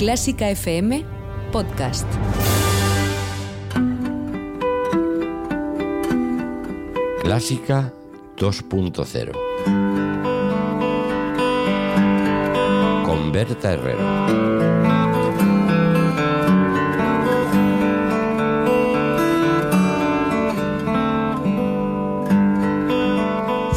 Clásica FM Podcast. Clásica 2.0 con Berta Herrero.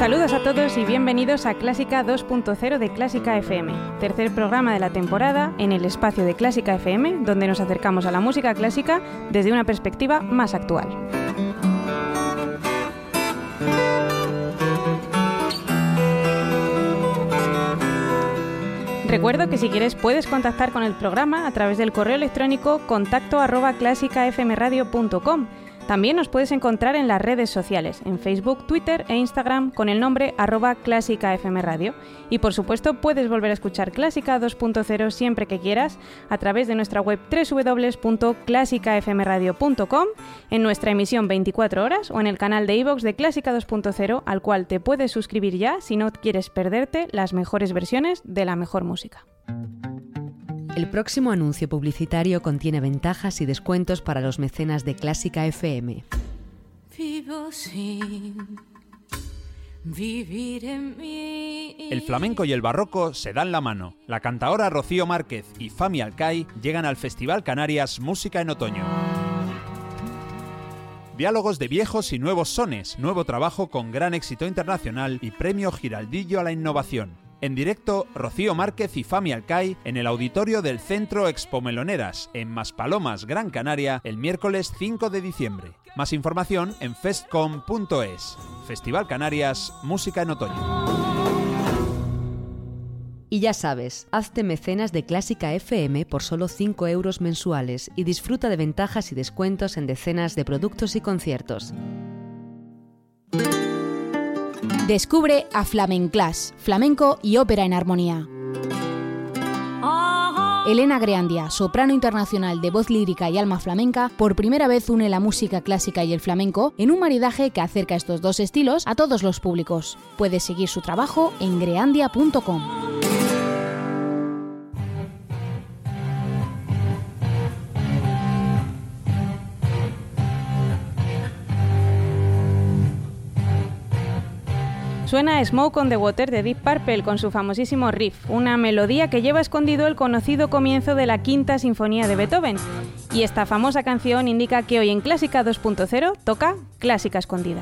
Saludos a todos y bienvenidos a Clásica 2.0 de Clásica FM, tercer programa de la temporada en el espacio de Clásica FM, donde nos acercamos a la música clásica desde una perspectiva más actual. Recuerdo que si quieres puedes contactar con el programa a través del correo electrónico contacto arroba clásicafmradio.com también nos puedes encontrar en las redes sociales, en Facebook, Twitter e Instagram con el nombre arroba Clásica FM Radio. Y por supuesto puedes volver a escuchar Clásica 2.0 siempre que quieras a través de nuestra web www.clásicafmradio.com, en nuestra emisión 24 horas o en el canal de iVoox de Clásica 2.0 al cual te puedes suscribir ya si no quieres perderte las mejores versiones de la mejor música. El próximo anuncio publicitario contiene ventajas y descuentos para los mecenas de Clásica FM. El flamenco y el barroco se dan la mano. La cantaora Rocío Márquez y Fami Alcai llegan al Festival Canarias Música en Otoño. Diálogos de viejos y nuevos sones, nuevo trabajo con gran éxito internacional y premio Giraldillo a la innovación. En directo, Rocío Márquez y Fami Alcai en el auditorio del Centro Expo Meloneras, en Maspalomas, Gran Canaria, el miércoles 5 de diciembre. Más información en festcom.es. Festival Canarias, Música en Otoño. Y ya sabes, hazte mecenas de Clásica FM por solo 5 euros mensuales y disfruta de ventajas y descuentos en decenas de productos y conciertos. Descubre a Flamenclass, flamenco y ópera en armonía. Elena Greandia, soprano internacional de voz lírica y alma flamenca, por primera vez une la música clásica y el flamenco en un maridaje que acerca estos dos estilos a todos los públicos. Puedes seguir su trabajo en greandia.com. Suena Smoke on the Water de Deep Purple con su famosísimo riff, una melodía que lleva escondido el conocido comienzo de la Quinta Sinfonía de Beethoven. Y esta famosa canción indica que hoy en Clásica 2.0 toca Clásica Escondida.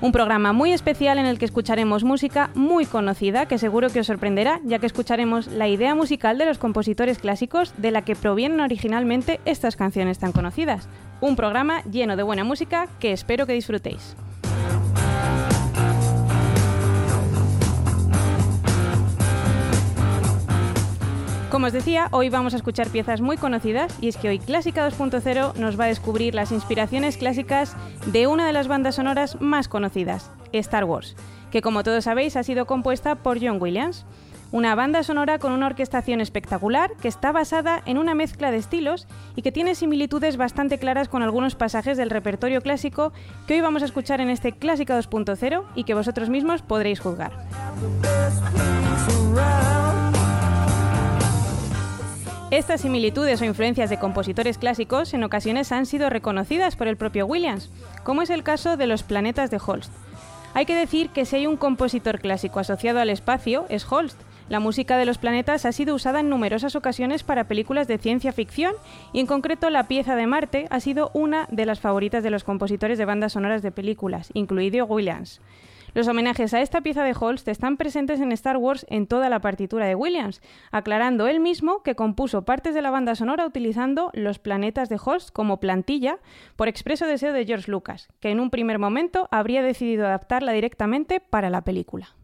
Un programa muy especial en el que escucharemos música muy conocida que seguro que os sorprenderá, ya que escucharemos la idea musical de los compositores clásicos de la que provienen originalmente estas canciones tan conocidas. Un programa lleno de buena música que espero que disfrutéis. Como os decía, hoy vamos a escuchar piezas muy conocidas y es que hoy Clásica 2.0 nos va a descubrir las inspiraciones clásicas de una de las bandas sonoras más conocidas, Star Wars, que como todos sabéis ha sido compuesta por John Williams. Una banda sonora con una orquestación espectacular que está basada en una mezcla de estilos y que tiene similitudes bastante claras con algunos pasajes del repertorio clásico que hoy vamos a escuchar en este Clásica 2.0 y que vosotros mismos podréis juzgar. Estas similitudes o influencias de compositores clásicos en ocasiones han sido reconocidas por el propio Williams, como es el caso de los planetas de Holst. Hay que decir que si hay un compositor clásico asociado al espacio, es Holst. La música de los planetas ha sido usada en numerosas ocasiones para películas de ciencia ficción y en concreto la pieza de Marte ha sido una de las favoritas de los compositores de bandas sonoras de películas, incluido Williams. Los homenajes a esta pieza de Holst están presentes en Star Wars en toda la partitura de Williams, aclarando él mismo que compuso partes de la banda sonora utilizando los planetas de Holst como plantilla por expreso deseo de George Lucas, que en un primer momento habría decidido adaptarla directamente para la película.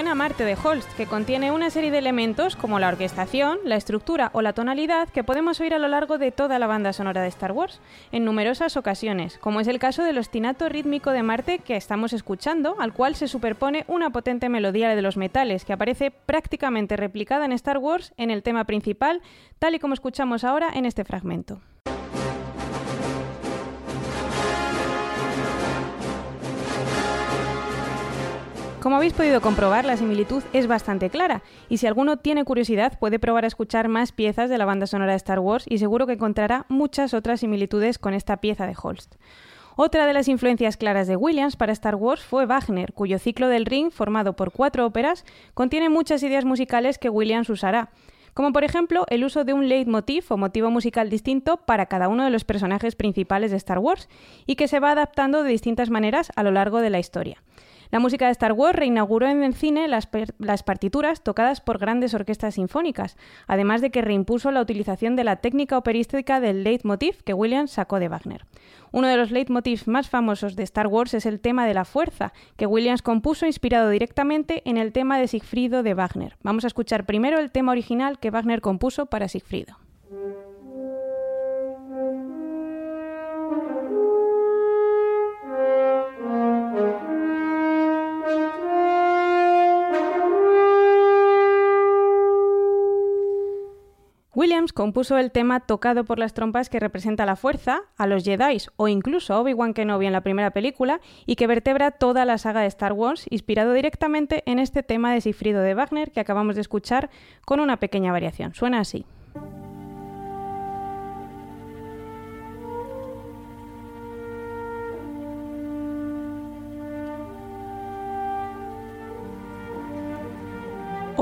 Suena Marte de Holst, que contiene una serie de elementos como la orquestación, la estructura o la tonalidad que podemos oír a lo largo de toda la banda sonora de Star Wars, en numerosas ocasiones, como es el caso del ostinato rítmico de Marte que estamos escuchando, al cual se superpone una potente melodía de los metales que aparece prácticamente replicada en Star Wars en el tema principal, tal y como escuchamos ahora en este fragmento. Como habéis podido comprobar, la similitud es bastante clara, y si alguno tiene curiosidad puede probar a escuchar más piezas de la banda sonora de Star Wars y seguro que encontrará muchas otras similitudes con esta pieza de Holst. Otra de las influencias claras de Williams para Star Wars fue Wagner, cuyo ciclo del ring, formado por cuatro óperas, contiene muchas ideas musicales que Williams usará, como por ejemplo el uso de un leitmotiv o motivo musical distinto para cada uno de los personajes principales de Star Wars, y que se va adaptando de distintas maneras a lo largo de la historia. La música de Star Wars reinauguró en el cine las, partituras tocadas por grandes orquestas sinfónicas, además de que reimpuso la utilización de la técnica operística del leitmotiv que Williams sacó de Wagner. Uno de los leitmotivs más famosos de Star Wars es el tema de la fuerza, que Williams compuso inspirado directamente en el tema de Sigfrido de Wagner. Vamos a escuchar primero el tema original que Wagner compuso para Sigfrido. Williams compuso el tema tocado por las trompas que representa la fuerza, a los Jedi o incluso a Obi-Wan Kenobi en la primera película y que vertebra toda la saga de Star Wars, inspirado directamente en este tema de Sigfrido de Wagner que acabamos de escuchar con una pequeña variación. Suena así.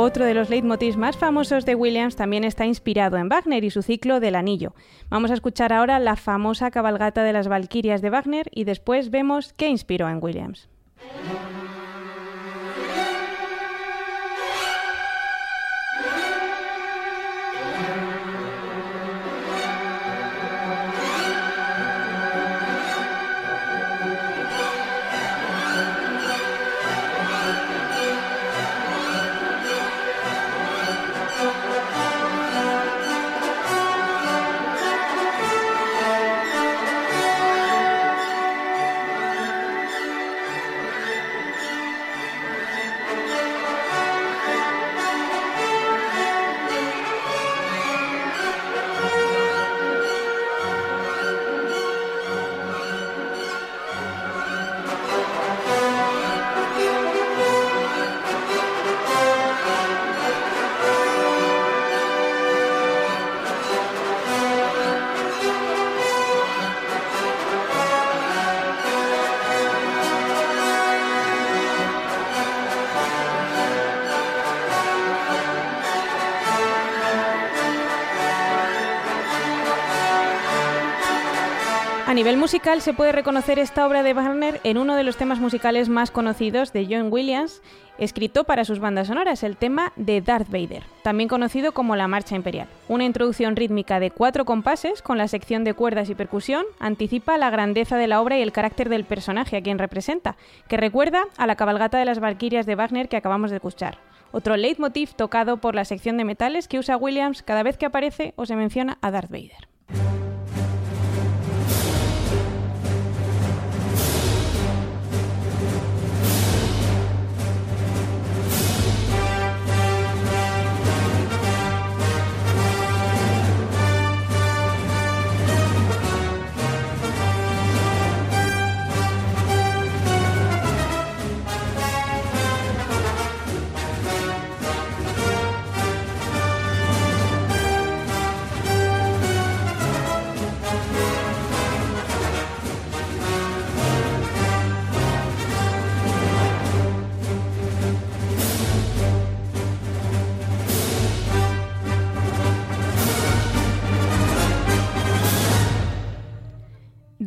Otro de los leitmotivs más famosos de Williams también está inspirado en Wagner y su ciclo del anillo. Vamos a escuchar ahora la famosa cabalgata de las Valquirias de Wagner y después vemos qué inspiró en Williams. Musical se puede reconocer esta obra de Wagner en uno de los temas musicales más conocidos de John Williams, escrito para sus bandas sonoras, el tema de Darth Vader, también conocido como la Marcha Imperial. Una introducción rítmica de cuatro compases con la sección de cuerdas y percusión anticipa la grandeza de la obra y el carácter del personaje a quien representa, que recuerda a la cabalgata de las Valquirias de Wagner que acabamos de escuchar. Otro leitmotiv tocado por la sección de metales que usa Williams cada vez que aparece o se menciona a Darth Vader.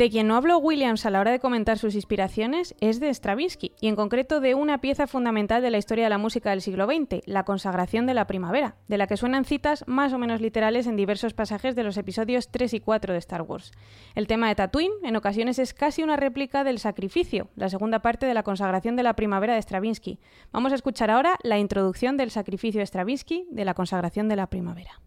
De quien no habló Williams a la hora de comentar sus inspiraciones es de Stravinsky, y en concreto de una pieza fundamental de la historia de la música del siglo XX, la consagración de la primavera, de la que suenan citas más o menos literales en diversos pasajes de los episodios 3 y 4 de Star Wars. El tema de Tatooine en ocasiones es casi una réplica del sacrificio, la segunda parte de la consagración de la primavera de Stravinsky. Vamos a escuchar ahora la introducción del sacrificio de Stravinsky de la consagración de la primavera.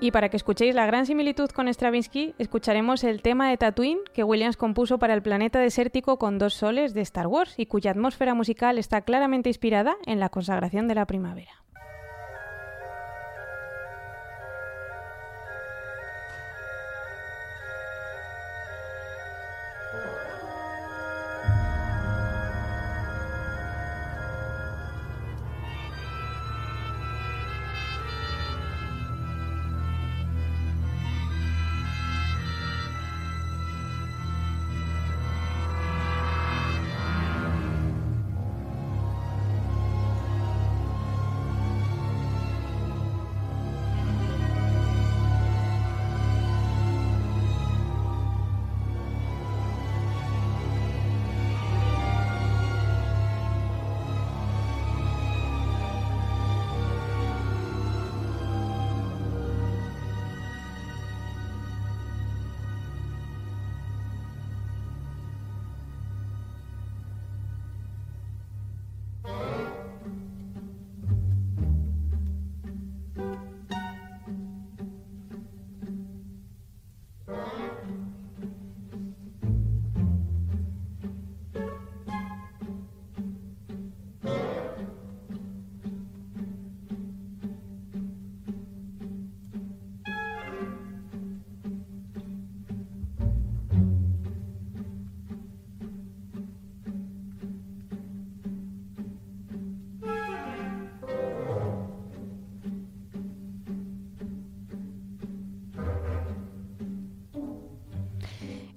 Y para que escuchéis la gran similitud con Stravinsky, escucharemos el tema de Tatooine que Williams compuso para el planeta desértico con dos soles de Star Wars y cuya atmósfera musical está claramente inspirada en la consagración de la primavera.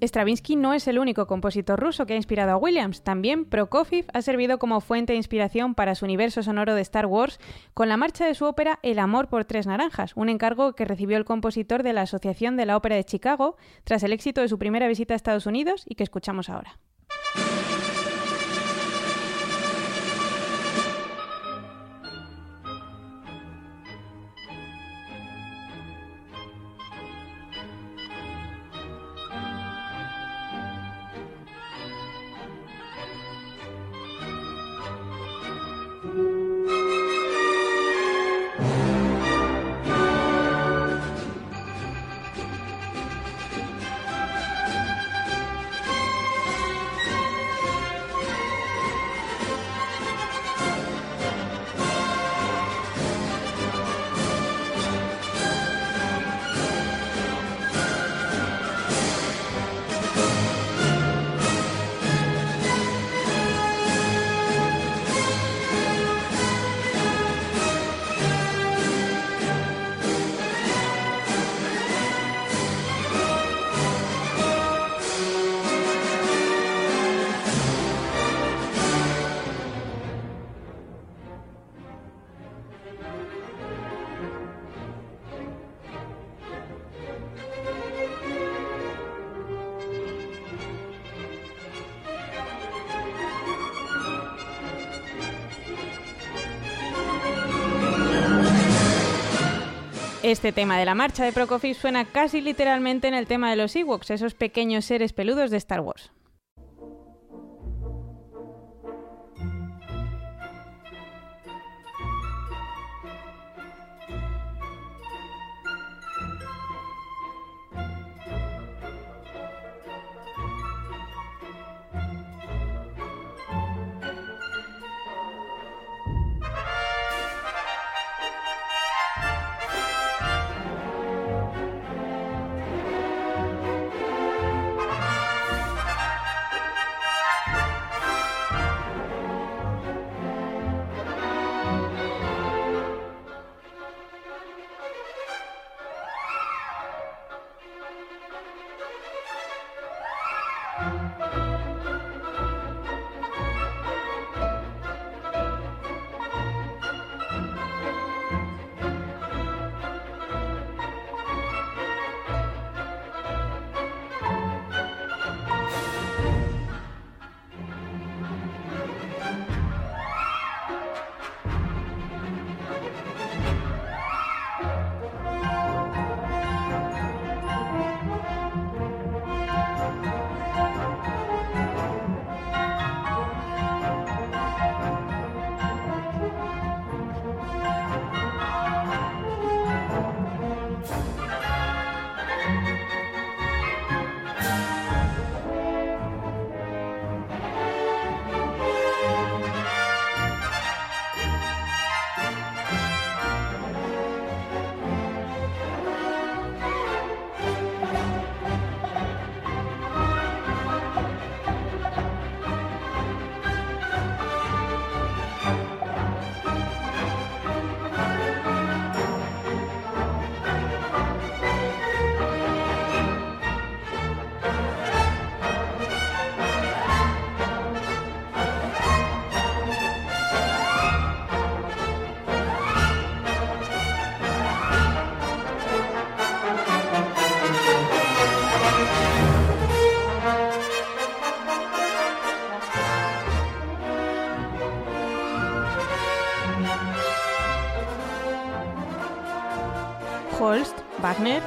Stravinsky no es el único compositor ruso que ha inspirado a Williams. También Prokofiev ha servido como fuente de inspiración para su universo sonoro de Star Wars con la marcha de su ópera El amor por tres naranjas, un encargo que recibió el compositor de la Asociación de la Ópera de Chicago tras el éxito de su primera visita a Estados Unidos y que escuchamos ahora. Este tema de la marcha de Prokofiev suena casi literalmente en el tema de los Ewoks, esos pequeños seres peludos de Star Wars.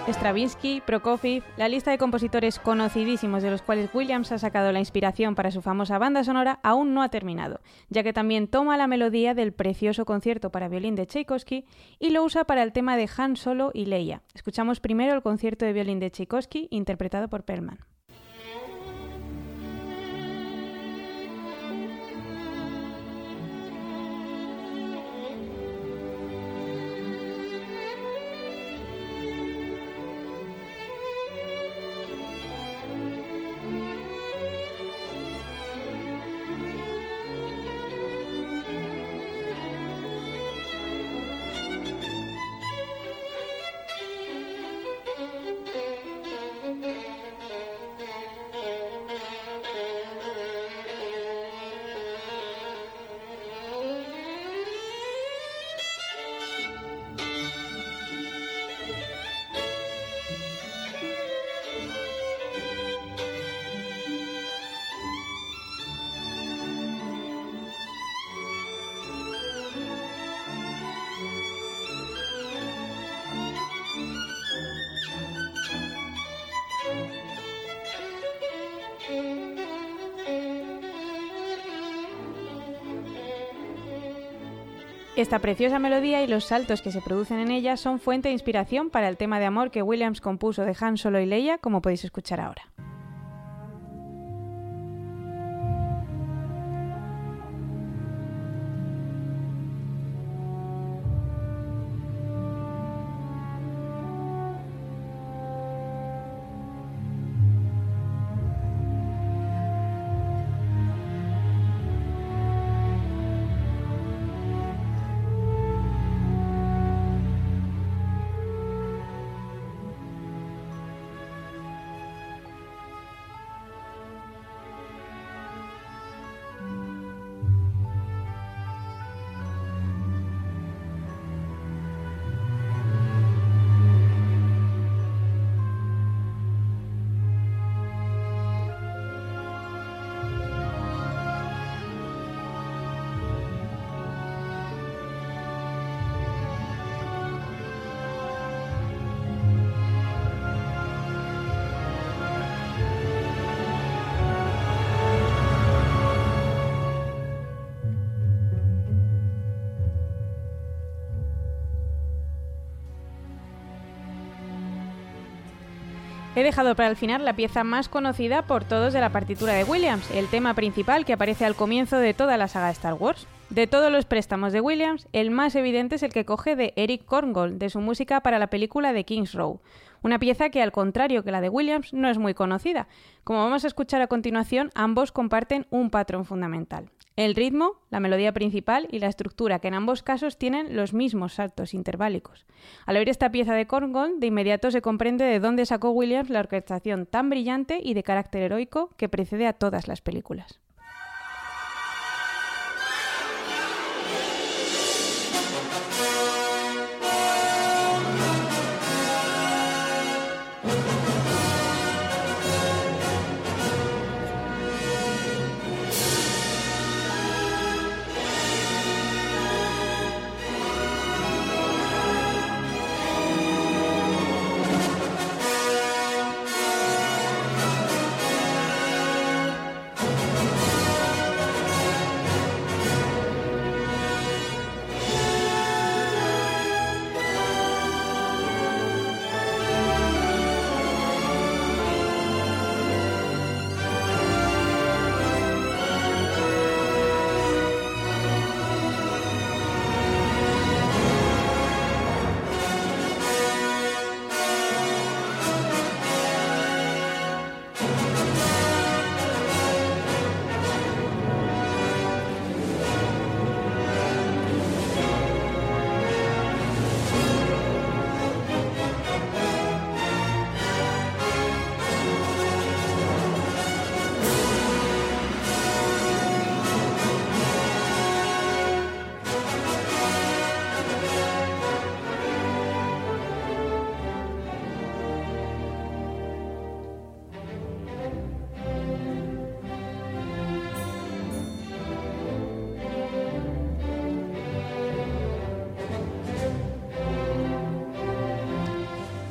Stravinsky, Prokofiev, la lista de compositores conocidísimos de los cuales Williams ha sacado la inspiración para su famosa banda sonora aún no ha terminado, ya que también toma la melodía del precioso concierto para violín de Tchaikovsky y lo usa para el tema de Han Solo y Leia. Escuchamos primero el concierto de violín de Tchaikovsky interpretado por Perlman. Esta preciosa melodía y los saltos que se producen en ella son fuente de inspiración para el tema de amor que Williams compuso de Han Solo y Leia, como podéis escuchar ahora. He dejado para el final la pieza más conocida por todos de la partitura de Williams, el tema principal que aparece al comienzo de toda la saga Star Wars. De todos los préstamos de Williams, el más evidente es el que coge de Eric Korngold, de su música para la película de King's Row, una pieza que al contrario que la de Williams no es muy conocida. Como vamos a escuchar a continuación, ambos comparten un patrón fundamental. El ritmo, la melodía principal y la estructura, que en ambos casos tienen los mismos saltos interválicos. Al oír esta pieza de Korngold, de inmediato se comprende de dónde sacó Williams la orquestación tan brillante y de carácter heroico que precede a todas las películas.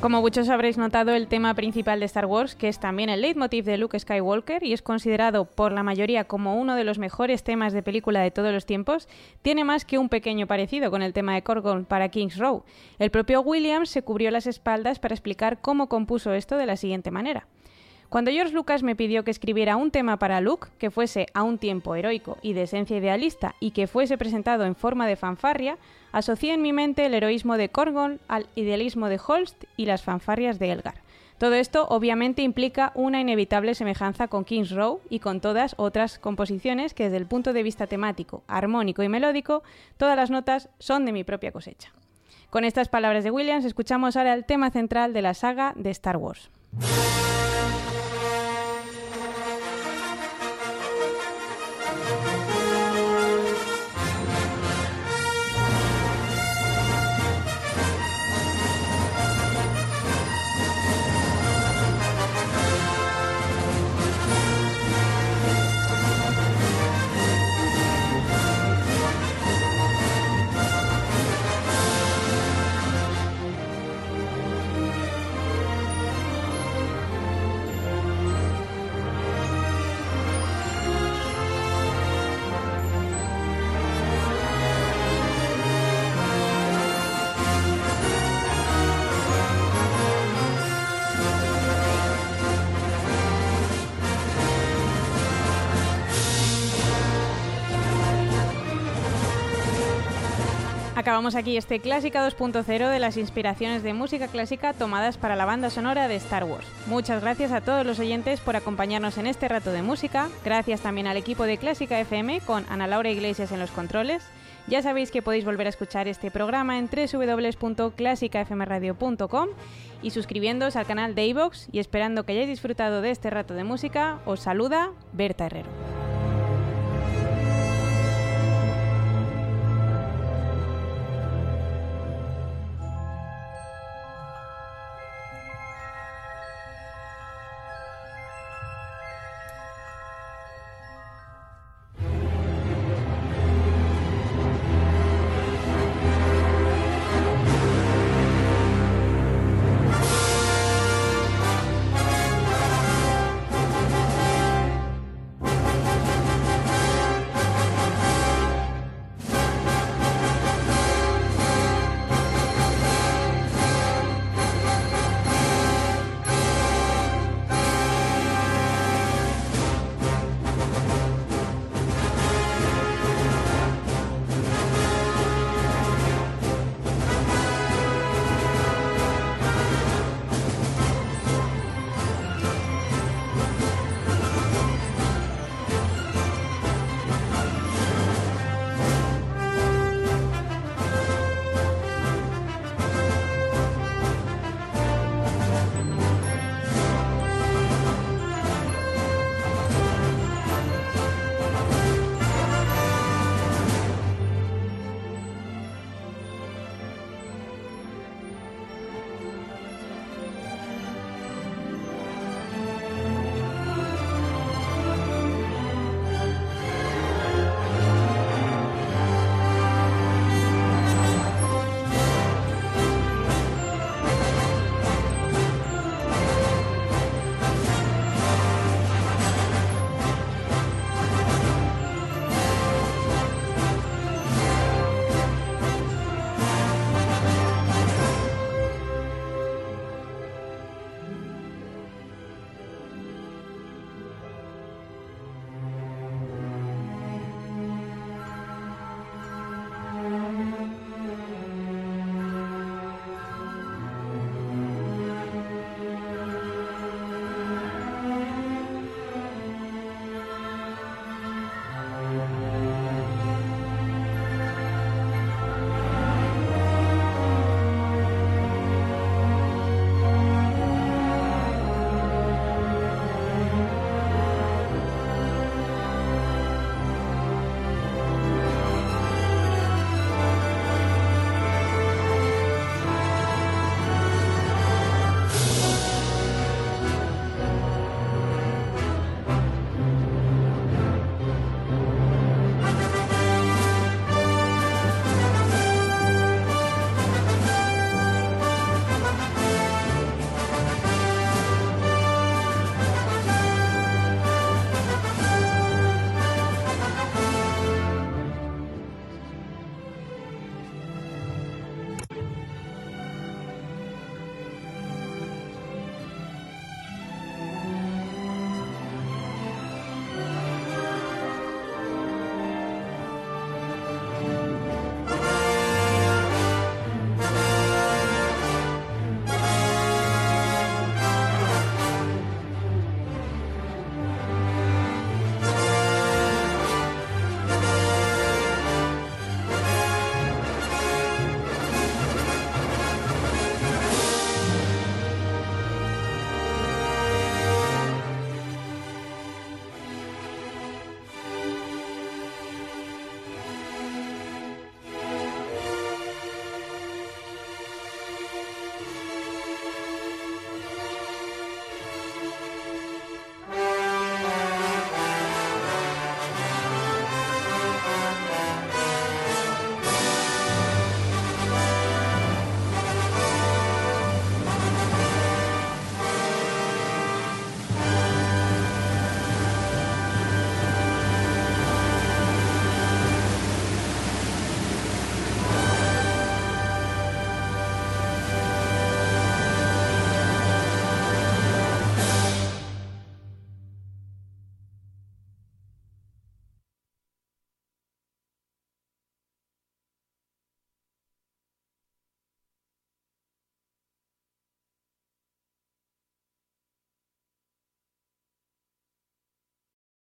Como muchos habréis notado, el tema principal de Star Wars, que es también el leitmotiv de Luke Skywalker y es considerado por la mayoría como uno de los mejores temas de película de todos los tiempos, tiene más que un pequeño parecido con el tema de Korgon para King's Row. El propio Williams se cubrió las espaldas para explicar cómo compuso esto de la siguiente manera. Cuando George Lucas me pidió que escribiera un tema para Luke que fuese a un tiempo heroico y de esencia idealista y que fuese presentado en forma de fanfarria, asocié en mi mente el heroísmo de Korgon al idealismo de Holst y las fanfarrias de Elgar. Todo esto obviamente implica una inevitable semejanza con King's Row y con todas otras composiciones que desde el punto de vista temático, armónico y melódico, todas las notas son de mi propia cosecha. Con estas palabras de Williams escuchamos ahora el tema central de la saga de Star Wars. Acabamos aquí este Clásica 2.0 de las inspiraciones de música clásica tomadas para la banda sonora de Star Wars. Muchas gracias a todos los oyentes por acompañarnos en este rato de música. Gracias también al equipo de Clásica FM con Ana Laura Iglesias en los controles. Ya sabéis que podéis volver a escuchar este programa en www.clásicafmradio.com y suscribiéndoos al canal de iVox y esperando que hayáis disfrutado de este rato de música, os saluda Berta Herrero.